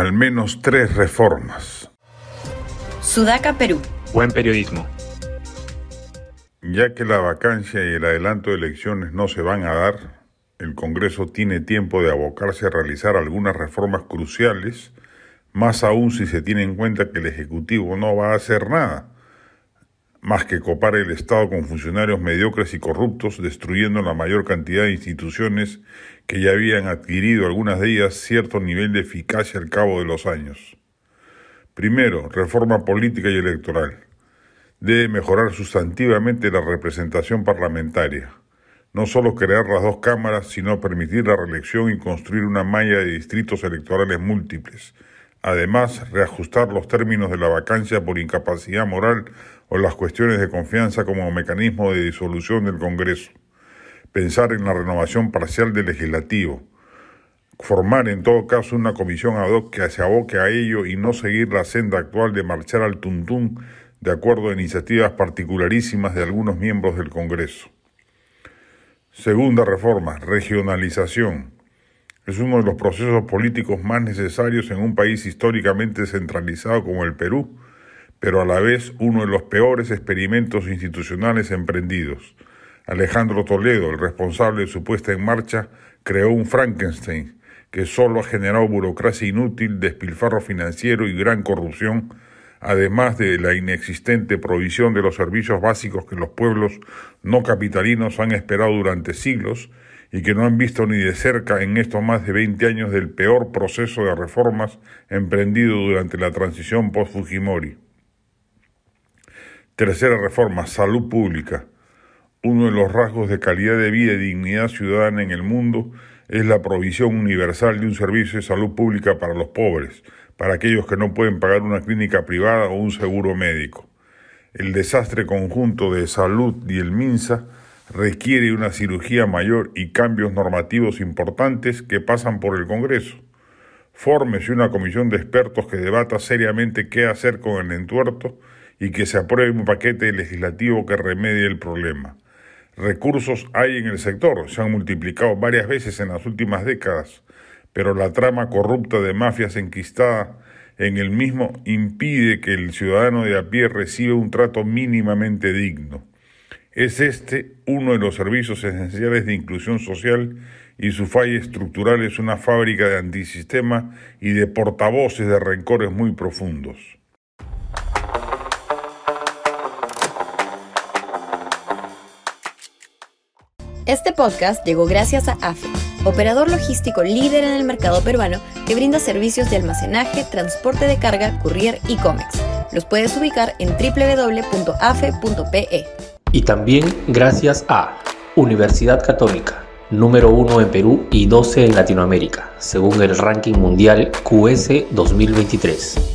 Al menos tres reformas. Sudaca, Perú. Buen periodismo. Ya que la vacancia y el adelanto de elecciones no se van a dar, el Congreso tiene tiempo de abocarse a realizar algunas reformas cruciales, más aún si se tiene en cuenta que el Ejecutivo no va a hacer nada, más que copar el Estado con funcionarios mediocres y corruptos, destruyendo la mayor cantidad de instituciones que ya habían adquirido algunas de ellas cierto nivel de eficacia al cabo de los años. Primero, reforma política y electoral. Debe mejorar sustantivamente la representación parlamentaria. No solo crear las dos cámaras, sino permitir la reelección y construir una malla de distritos electorales múltiples. Además, reajustar los términos de la vacancia por incapacidad moral o las cuestiones de confianza como mecanismo de disolución del Congreso pensar en la renovación parcial del legislativo, formar en todo caso una comisión ad hoc que se aboque a ello y no seguir la senda actual de marchar al tuntún de acuerdo a iniciativas particularísimas de algunos miembros del Congreso. Segunda reforma, regionalización. Es uno de los procesos políticos más necesarios en un país históricamente centralizado como el Perú, pero a la vez uno de los peores experimentos institucionales emprendidos. Alejandro Toledo, el responsable de su puesta en marcha, creó un Frankenstein que solo ha generado burocracia inútil, despilfarro financiero y gran corrupción, además de la inexistente provisión de los servicios básicos que los pueblos no capitalinos han esperado durante siglos y que no han visto ni de cerca en estos más de 20 años del peor proceso de reformas emprendido durante la transición post-Fujimori. Tercera reforma, salud pública. Uno de los rasgos de calidad de vida y dignidad ciudadana en el mundo es la provisión universal de un servicio de salud pública para los pobres, para aquellos que no pueden pagar una clínica privada o un seguro médico. El desastre conjunto de salud y el MINSA requiere una cirugía mayor y cambios normativos importantes que pasan por el Congreso. Fórmese una comisión de expertos que debata seriamente qué hacer con el entuerto y que se apruebe un paquete legislativo que remedie el problema. Recursos hay en el sector, se han multiplicado varias veces en las últimas décadas, pero la trama corrupta de mafias enquistada en el mismo impide que el ciudadano de a pie reciba un trato mínimamente digno. Es este uno de los servicios esenciales de inclusión social y su falla estructural es una fábrica de antisistema y de portavoces de rencores muy profundos. Este podcast llegó gracias a AFE, operador logístico líder en el mercado peruano que brinda servicios de almacenaje, transporte de carga, courier y cómics. Los puedes ubicar en www.afe.pe. Y también gracias a Universidad Católica, número 1 en Perú y 12 en Latinoamérica, según el ranking mundial QS 2023.